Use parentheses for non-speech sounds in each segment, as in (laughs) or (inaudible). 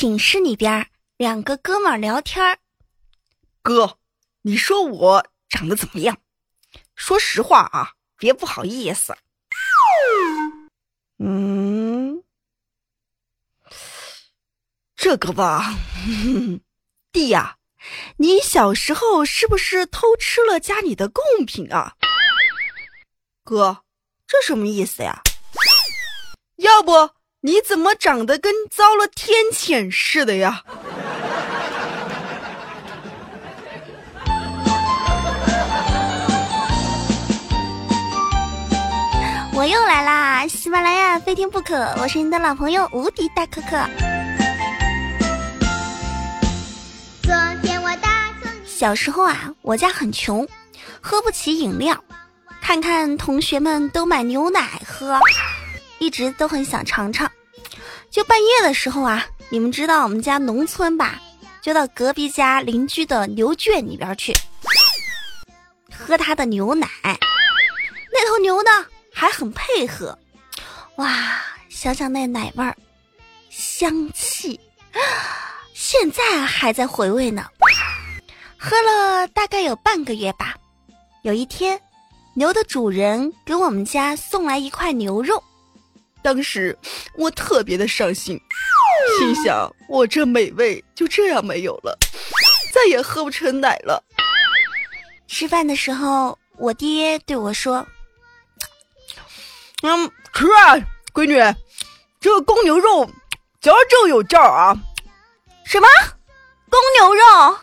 寝室里边，两个哥们儿聊天儿。哥，你说我长得怎么样？说实话啊，别不好意思。嗯，这个吧，(laughs) 弟呀，你小时候是不是偷吃了家里的贡品啊？哥，这什么意思呀？要不你怎么长得跟遭了天谴似的呀？我又来啦！喜马拉雅非听不可，我是你的老朋友无敌大可可。昨天我大小时候啊，我家很穷，喝不起饮料，看看同学们都买牛奶喝，一直都很想尝尝。就半夜的时候啊，你们知道我们家农村吧？就到隔壁家邻居的牛圈里边去喝他的牛奶，那头牛呢？还很配合，哇！想想那奶味儿，香气，现在还在回味呢。喝了大概有半个月吧。有一天，牛的主人给我们家送来一块牛肉，当时我特别的伤心，心想我这美味就这样没有了，再也喝不成奶了。吃饭的时候，我爹对我说。嗯，吃啊，闺女，这个公牛肉嚼着有劲儿啊！什么？公牛肉？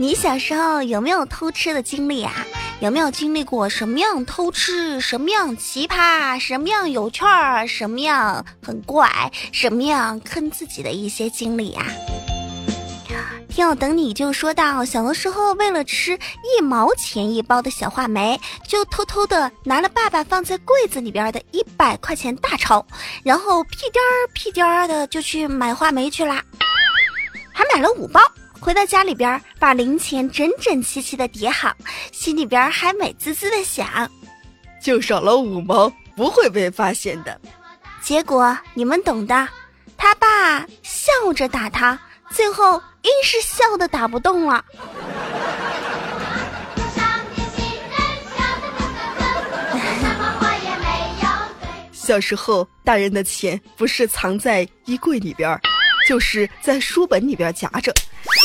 你小时候有没有偷吃的经历啊？有没有经历过什么样偷吃，什么样奇葩，什么样有趣儿，什么样很怪，什么样坑自己的一些经历啊？听我等你就说到，小的时候为了吃一毛钱一包的小话梅，就偷偷的拿了爸爸放在柜子里边的一百块钱大钞，然后屁颠儿屁颠儿的就去买话梅去啦，还买了五包。回到家里边，把零钱整整齐齐的叠好，心里边还美滋滋的想，就少了五毛，不会被发现的。结果你们懂的，他爸笑着打他。最后硬是笑的打不动了。小时候，大人的钱不是藏在衣柜里边，就是在书本里边夹着，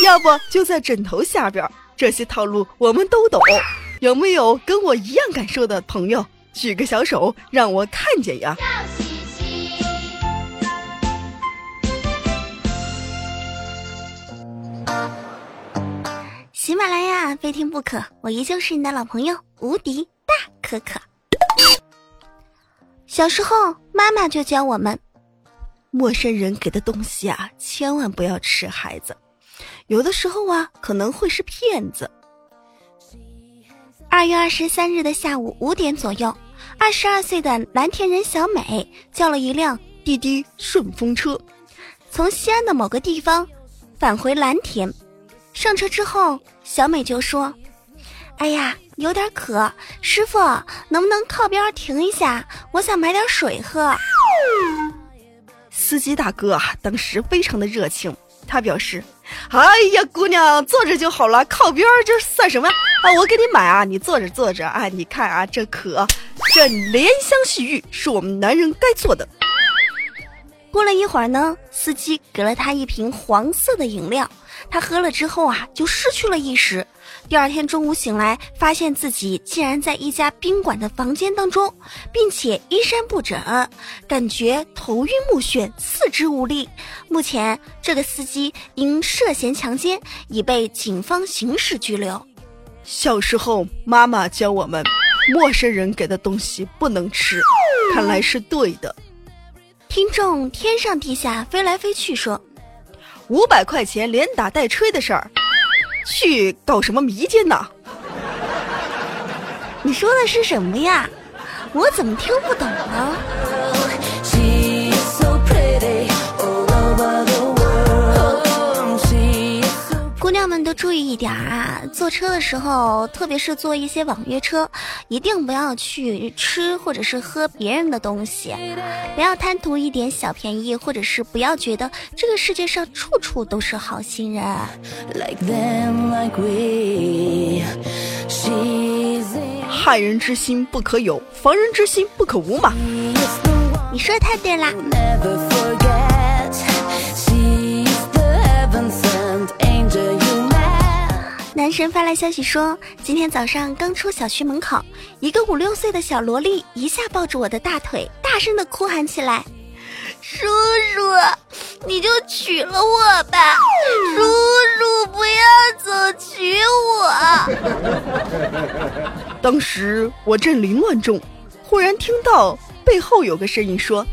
要不就在枕头下边。这些套路我们都懂。有没有跟我一样感受的朋友？举个小手，让我看见呀！喜马拉雅非听不可，我依旧是你的老朋友无敌大可可。小时候，妈妈就教我们，陌生人给的东西啊，千万不要吃。孩子，有的时候啊，可能会是骗子。二月二十三日的下午五点左右，二十二岁的蓝田人小美叫了一辆滴滴顺风车，从西安的某个地方返回蓝田。上车之后，小美就说：“哎呀，有点渴，师傅能不能靠边停一下？我想买点水喝。”司机大哥，当时非常的热情，他表示：“哎呀，姑娘坐着就好了，靠边这算什么啊？我给你买啊，你坐着坐着啊，你看啊，这可这怜香惜玉是我们男人该做的。”过了一会儿呢，司机给了他一瓶黄色的饮料。他喝了之后啊，就失去了意识。第二天中午醒来，发现自己竟然在一家宾馆的房间当中，并且衣衫不整，感觉头晕目眩，四肢无力。目前，这个司机因涉嫌强奸已被警方刑事拘留。小时候，妈妈教我们，陌生人给的东西不能吃，看来是对的。听众天上地下飞来飞去说。五百块钱连打带吹的事儿，去搞什么迷奸呢？你说的是什么呀？我怎么听不懂呢？们都注意一点啊！坐车的时候，特别是坐一些网约车，一定不要去吃或者是喝别人的东西，不要贪图一点小便宜，或者是不要觉得这个世界上处处都是好心人。害人之心不可有，防人之心不可无嘛。你说的太对啦。神发来消息说，今天早上刚出小区门口，一个五六岁的小萝莉一下抱住我的大腿，大声的哭喊起来：“叔叔，你就娶了我吧，叔叔不要走，娶我！”当时我正凌乱中，忽然听到背后有个声音说：“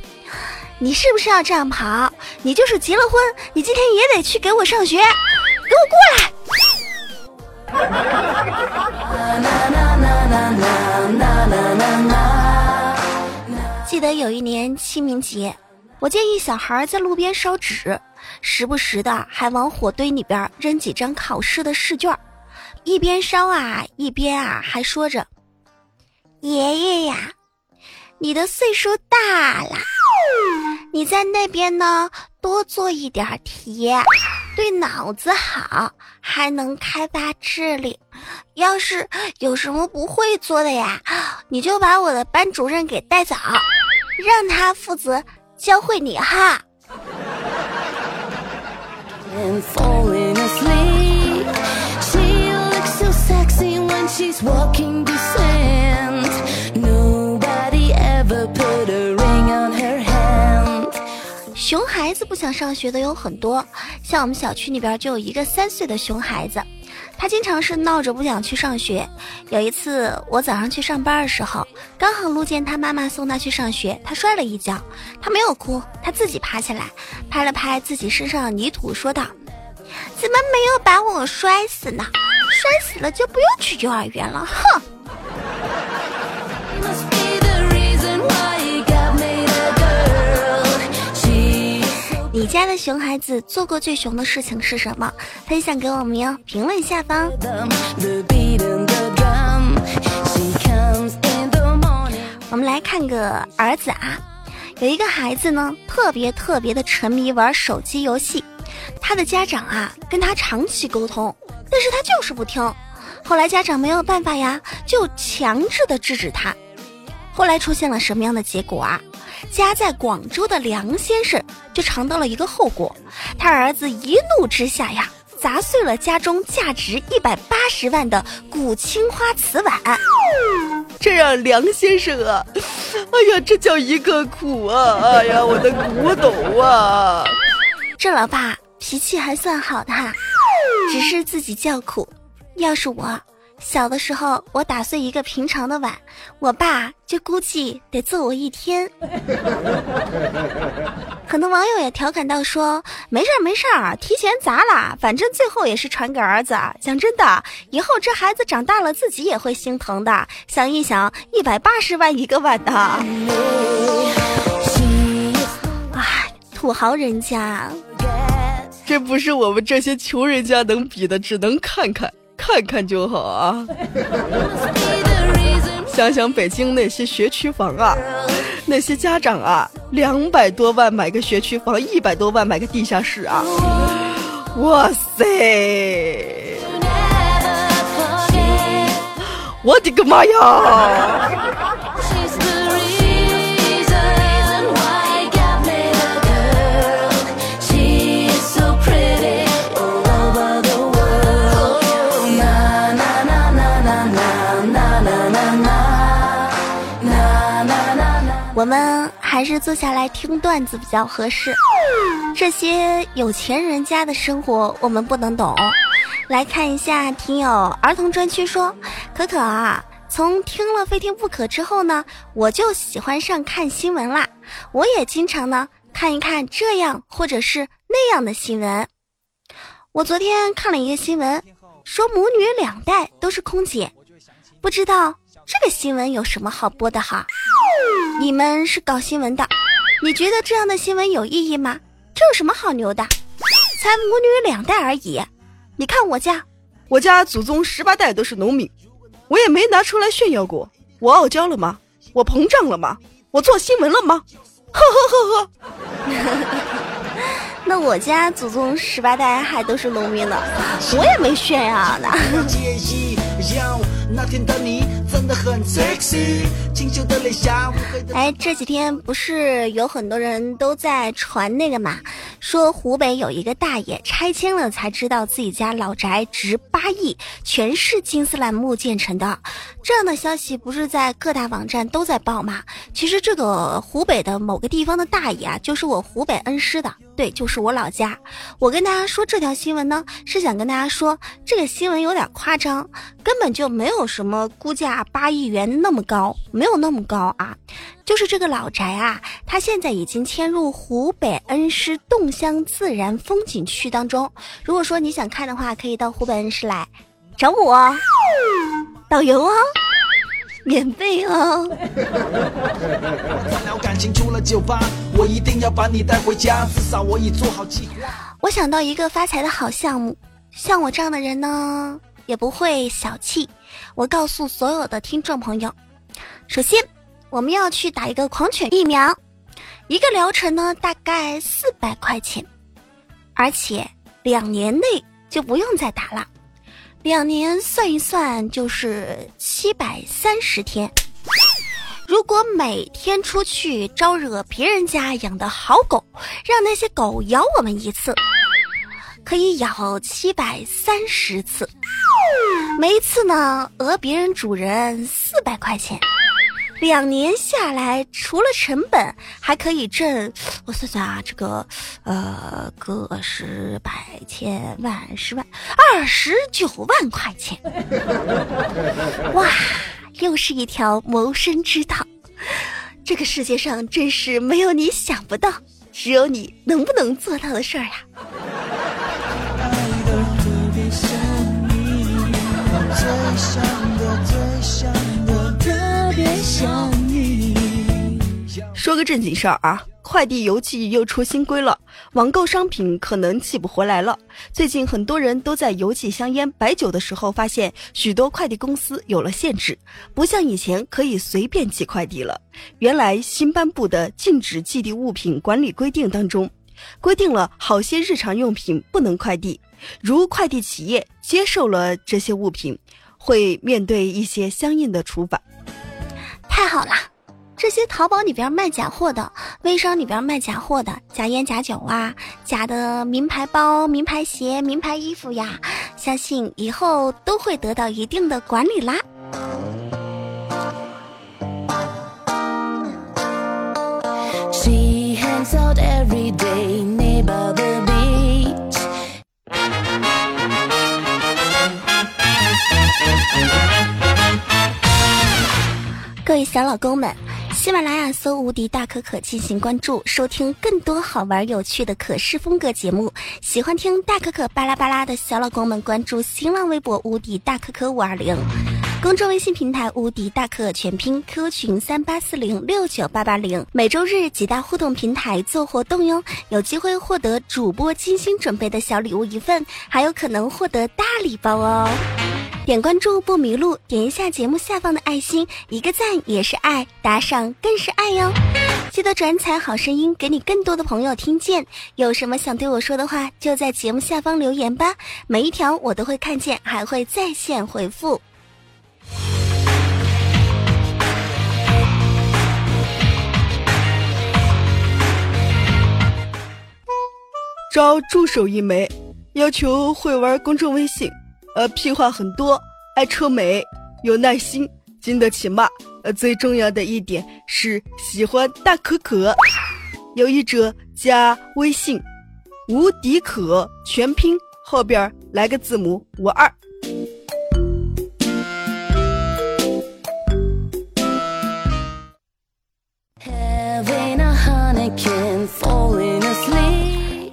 你是不是要这样跑？你就是结了婚，你今天也得去给我上学，给我过来！” (laughs) 记得有一年清明节，我见一小孩在路边烧纸，时不时的还往火堆里边扔几张考试的试卷，一边烧啊一边啊还说着：“爷爷呀，你的岁数大了，你在那边呢多做一点题。”对脑子好，还能开发智力。要是有什么不会做的呀，你就把我的班主任给带走，让他负责教会你哈。不想上学的有很多，像我们小区里边就有一个三岁的熊孩子，他经常是闹着不想去上学。有一次我早上去上班的时候，刚好路见他妈妈送他去上学，他摔了一跤，他没有哭，他自己爬起来，拍了拍自己身上的泥土，说道：“怎么没有把我摔死呢？摔死了就不用去幼儿园了。”哼。你家的熊孩子做过最熊的事情是什么？分享给我们哟，评论下方。我们来看个儿子啊，有一个孩子呢，特别特别的沉迷玩手机游戏，他的家长啊跟他长期沟通，但是他就是不听。后来家长没有办法呀，就强制的制止他。后来出现了什么样的结果啊？家在广州的梁先生就尝到了一个后果，他儿子一怒之下呀，砸碎了家中价值一百八十万的古青花瓷碗，这让梁先生啊，哎呀，这叫一个苦啊！哎呀，我的古董啊！这老爸脾气还算好的哈，只是自己叫苦。要是我。小的时候，我打碎一个平常的碗，我爸就估计得揍我一天。(laughs) 很多网友也调侃到说：“没事儿没事儿，提前砸了，反正最后也是传给儿子。讲真的，以后这孩子长大了自己也会心疼的。想一想，一百八十万一个碗的，哎，土豪人家，这不是我们这些穷人家能比的，只能看看。”看看就好啊！(laughs) 想想北京那些学区房啊，那些家长啊，两百多万买个学区房，一百多万买个地下室啊！哇塞！我的个妈呀！还是坐下来听段子比较合适。这些有钱人家的生活我们不能懂。来看一下听友儿童专区说：“可可啊，从听了《非听不可》之后呢，我就喜欢上看新闻啦。我也经常呢看一看这样或者是那样的新闻。我昨天看了一个新闻，说母女两代都是空姐，不知道这个新闻有什么好播的哈？”你们是搞新闻的，你觉得这样的新闻有意义吗？这有什么好牛的？才母女两代而已，你看我家，我家祖宗十八代都是农民，我也没拿出来炫耀过。我傲娇了吗？我膨胀了吗？我做新闻了吗？呵呵呵呵。(laughs) 那我家祖宗十八代还都是农民呢，我也没炫耀呢。(laughs) 哎，这几天不是有很多人都在传那个嘛，说湖北有一个大爷拆迁了才知道自己家老宅值八亿，全是金丝楠木建成的。这样的消息不是在各大网站都在报吗？其实这个湖北的某个地方的大爷啊，就是我湖北恩施的。对，就是我老家。我跟大家说这条新闻呢，是想跟大家说，这个新闻有点夸张，根本就没有什么估价八亿元那么高，没有那么高啊。就是这个老宅啊，它现在已经迁入湖北恩施侗乡自然风景区当中。如果说你想看的话，可以到湖北恩施来找我，导游哦。免费哦！我想到一个发财的好项目，像我这样的人呢，也不会小气。我告诉所有的听众朋友，首先我们要去打一个狂犬疫苗，一个疗程呢大概四百块钱，而且两年内就不用再打了。两年算一算就是七百三十天。如果每天出去招惹别人家养的好狗，让那些狗咬我们一次，可以咬七百三十次，每一次呢讹别人主人四百块钱。两年下来，除了成本，还可以挣。我算算啊，这个，呃，个十百千万十万，二十九万块钱。哇，又是一条谋生之道。这个世界上真是没有你想不到，只有你能不能做到的事儿呀。说个正经事儿啊，快递邮寄又出新规了，网购商品可能寄不回来了。最近很多人都在邮寄香烟、白酒的时候，发现许多快递公司有了限制，不像以前可以随便寄快递了。原来新颁布的禁止寄递物品管理规定当中，规定了好些日常用品不能快递，如快递企业接受了这些物品，会面对一些相应的处罚。太好了。这些淘宝里边卖假货的，微商里边卖假货的，假烟假酒啊，假的名牌包、名牌鞋、名牌衣服呀，相信以后都会得到一定的管理啦。各位小老公们。喜马拉雅搜“无敌大可可”进行关注，收听更多好玩有趣的可视风格节目。喜欢听大可可巴拉巴拉的小老公们，关注新浪微博“无敌大可可五二零”，公众微信平台“无敌大可可全拼 ”，Q 群三八四零六九八八零。每周日几大互动平台做活动哟，有机会获得主播精心准备的小礼物一份，还有可能获得大礼包哦。点关注不迷路，点一下节目下方的爱心，一个赞也是爱，打赏更是爱哟。记得转采好声音，给你更多的朋友听见。有什么想对我说的话，就在节目下方留言吧，每一条我都会看见，还会在线回复。招助手一枚，要求会玩公众微信。呃，屁话很多，爱臭美，有耐心，经得起骂。呃，最重要的一点是喜欢大可可。有意者加微信，无敌可全拼后边来个字母五二。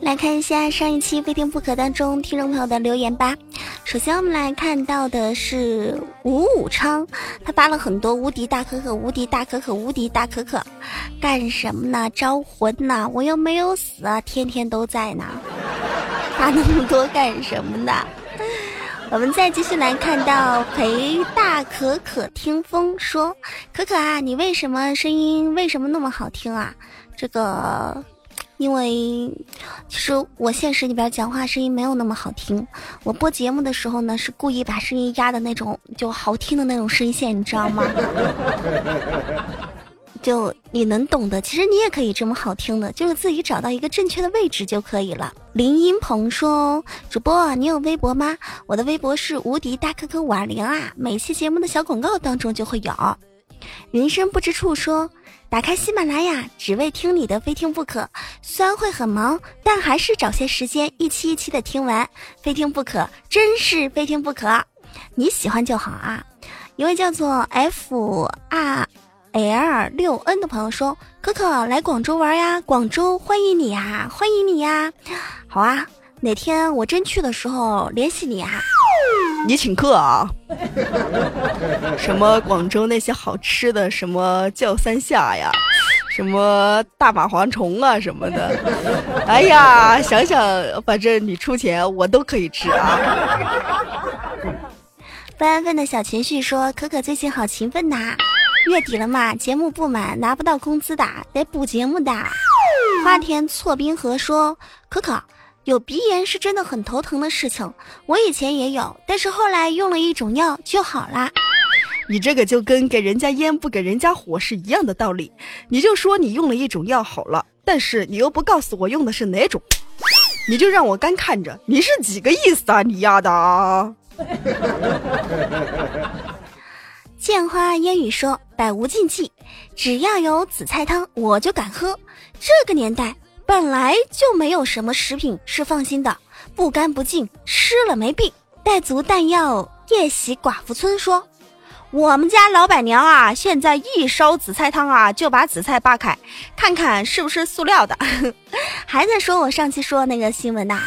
来看一下上一期非听不可当中听众朋友的留言吧。首先，我们来看到的是吴武昌，他发了很多无敌大可可、无敌大可可、无敌大可可，干什么呢？招魂呢？我又没有死啊，天天都在呢，发那么多干什么呢？我们再继续来看到陪大可可听风说，可可啊，你为什么声音为什么那么好听啊？这个，因为其实我现实里边讲话声音没有那么好听，我播节目的时候呢是故意把声音压的那种就好听的那种声线，你知道吗？(laughs) 就你能懂的，其实你也可以这么好听的，就是自己找到一个正确的位置就可以了。林音鹏说：“主播，你有微博吗？我的微博是无敌大可可五二零啊，每期节目的小广告当中就会有。”云深不知处说：“打开喜马拉雅，只为听你的，非听不可。虽然会很忙，但还是找些时间一期一期的听完，非听不可，真是非听不可。你喜欢就好啊。”一位叫做 F R。L 六 N 的朋友说：“可可来广州玩呀，广州欢迎你呀，欢迎你呀！好啊，哪天我真去的时候联系你啊。你请客啊？(laughs) 什么广州那些好吃的，什么叫三下呀，什么大马蝗虫啊什么的。哎呀，想想反正你出钱，我都可以吃啊。”不安分的小情绪说：“可可最近好勤奋呐。”月底了嘛，节目不满拿不到工资的，得补节目的。花田错冰河说：“可可，有鼻炎是真的很头疼的事情，我以前也有，但是后来用了一种药就好啦。”你这个就跟给人家烟不给人家火是一样的道理。你就说你用了一种药好了，但是你又不告诉我用的是哪种，你就让我干看着，你是几个意思啊？你丫的！(laughs) 剑花烟雨说：“百无禁忌，只要有紫菜汤，我就敢喝。这个年代本来就没有什么食品是放心的，不干不净，吃了没病。”带足弹药夜袭寡妇村说：“我们家老板娘啊，现在一烧紫菜汤啊，就把紫菜扒开，看看是不是塑料的。(laughs) ”还在说我上期说那个新闻呐，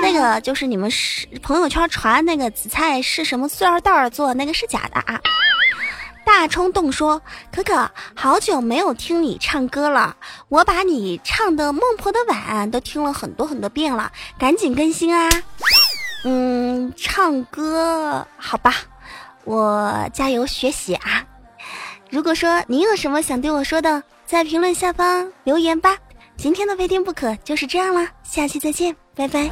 那个就是你们是朋友圈传那个紫菜是什么塑料袋做，那个是假的啊。大冲动说：“可可，好久没有听你唱歌了，我把你唱的《孟婆的碗》都听了很多很多遍了，赶紧更新啊！”嗯，唱歌好吧，我加油学习啊！如果说你有什么想对我说的，在评论下方留言吧。今天的非听不可就是这样了，下期再见，拜拜。